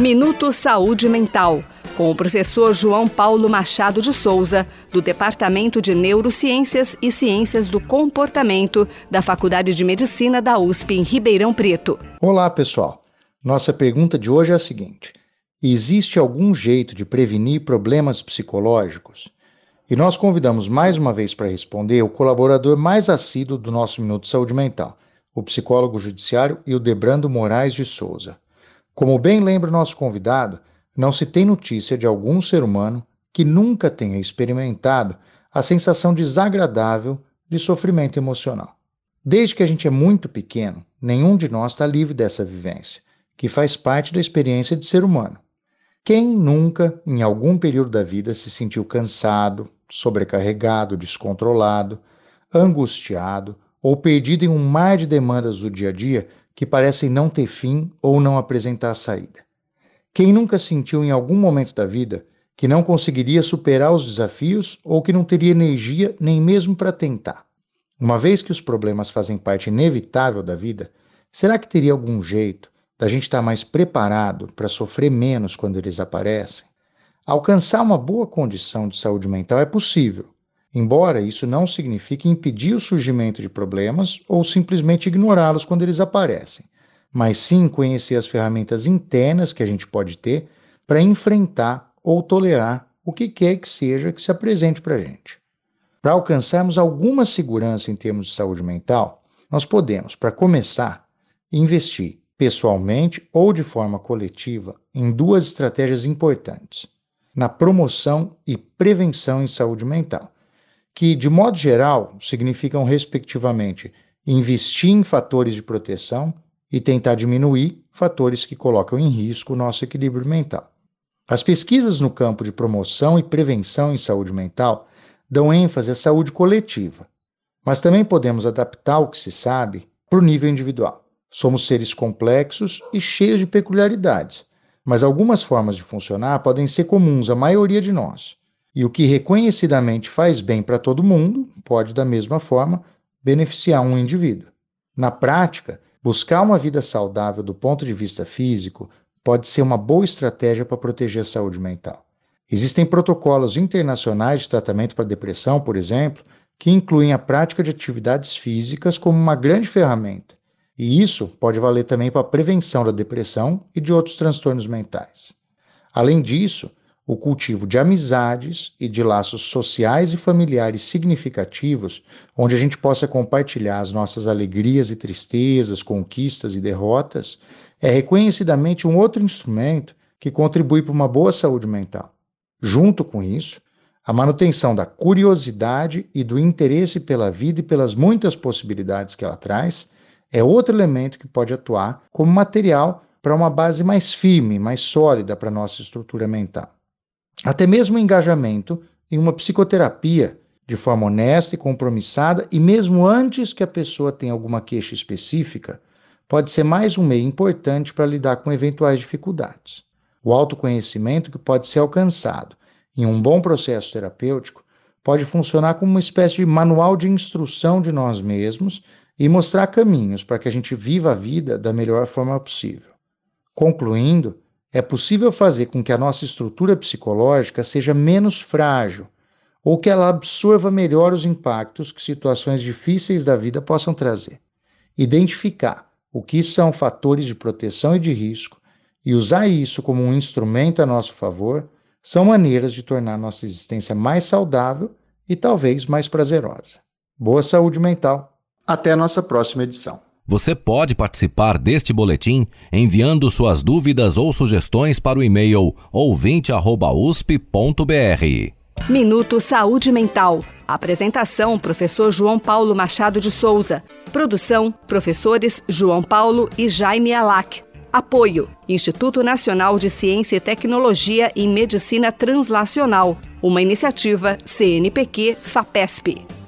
Minuto Saúde Mental, com o professor João Paulo Machado de Souza, do Departamento de Neurociências e Ciências do Comportamento da Faculdade de Medicina da USP em Ribeirão Preto. Olá, pessoal. Nossa pergunta de hoje é a seguinte: Existe algum jeito de prevenir problemas psicológicos? E nós convidamos mais uma vez para responder o colaborador mais assíduo do nosso Minuto Saúde Mental, o psicólogo judiciário Hildebrando Moraes de Souza. Como bem lembra nosso convidado, não se tem notícia de algum ser humano que nunca tenha experimentado a sensação desagradável de sofrimento emocional. Desde que a gente é muito pequeno, nenhum de nós está livre dessa vivência, que faz parte da experiência de ser humano. Quem nunca, em algum período da vida, se sentiu cansado, sobrecarregado, descontrolado, angustiado ou perdido em um mar de demandas do dia a dia que parecem não ter fim ou não apresentar saída. Quem nunca sentiu em algum momento da vida que não conseguiria superar os desafios ou que não teria energia nem mesmo para tentar? Uma vez que os problemas fazem parte inevitável da vida, será que teria algum jeito da gente estar mais preparado para sofrer menos quando eles aparecem? Alcançar uma boa condição de saúde mental é possível, embora isso não signifique impedir o surgimento de problemas ou simplesmente ignorá-los quando eles aparecem, mas sim conhecer as ferramentas internas que a gente pode ter para enfrentar ou tolerar o que quer que seja que se apresente para a gente. Para alcançarmos alguma segurança em termos de saúde mental, nós podemos, para começar, investir pessoalmente ou de forma coletiva em duas estratégias importantes: na promoção e prevenção em saúde mental que, de modo geral, significam, respectivamente, investir em fatores de proteção e tentar diminuir fatores que colocam em risco o nosso equilíbrio mental. As pesquisas no campo de promoção e prevenção em saúde mental dão ênfase à saúde coletiva, mas também podemos adaptar o que se sabe para o nível individual. Somos seres complexos e cheios de peculiaridades, mas algumas formas de funcionar podem ser comuns à maioria de nós. E o que reconhecidamente faz bem para todo mundo pode, da mesma forma, beneficiar um indivíduo. Na prática, buscar uma vida saudável do ponto de vista físico pode ser uma boa estratégia para proteger a saúde mental. Existem protocolos internacionais de tratamento para depressão, por exemplo, que incluem a prática de atividades físicas como uma grande ferramenta. E isso pode valer também para a prevenção da depressão e de outros transtornos mentais. Além disso, o cultivo de amizades e de laços sociais e familiares significativos, onde a gente possa compartilhar as nossas alegrias e tristezas, conquistas e derrotas, é reconhecidamente um outro instrumento que contribui para uma boa saúde mental. Junto com isso, a manutenção da curiosidade e do interesse pela vida e pelas muitas possibilidades que ela traz é outro elemento que pode atuar como material para uma base mais firme, mais sólida para a nossa estrutura mental. Até mesmo o engajamento em uma psicoterapia de forma honesta e compromissada, e mesmo antes que a pessoa tenha alguma queixa específica, pode ser mais um meio importante para lidar com eventuais dificuldades. O autoconhecimento que pode ser alcançado em um bom processo terapêutico pode funcionar como uma espécie de manual de instrução de nós mesmos e mostrar caminhos para que a gente viva a vida da melhor forma possível. Concluindo, é possível fazer com que a nossa estrutura psicológica seja menos frágil ou que ela absorva melhor os impactos que situações difíceis da vida possam trazer. Identificar o que são fatores de proteção e de risco e usar isso como um instrumento a nosso favor são maneiras de tornar nossa existência mais saudável e talvez mais prazerosa. Boa saúde mental. Até a nossa próxima edição. Você pode participar deste boletim enviando suas dúvidas ou sugestões para o e-mail ouvinte@usp.br. Minuto Saúde Mental. Apresentação: Professor João Paulo Machado de Souza. Produção: Professores João Paulo e Jaime Alac. Apoio: Instituto Nacional de Ciência e Tecnologia em Medicina Translacional. Uma iniciativa CNPq-FAPESP.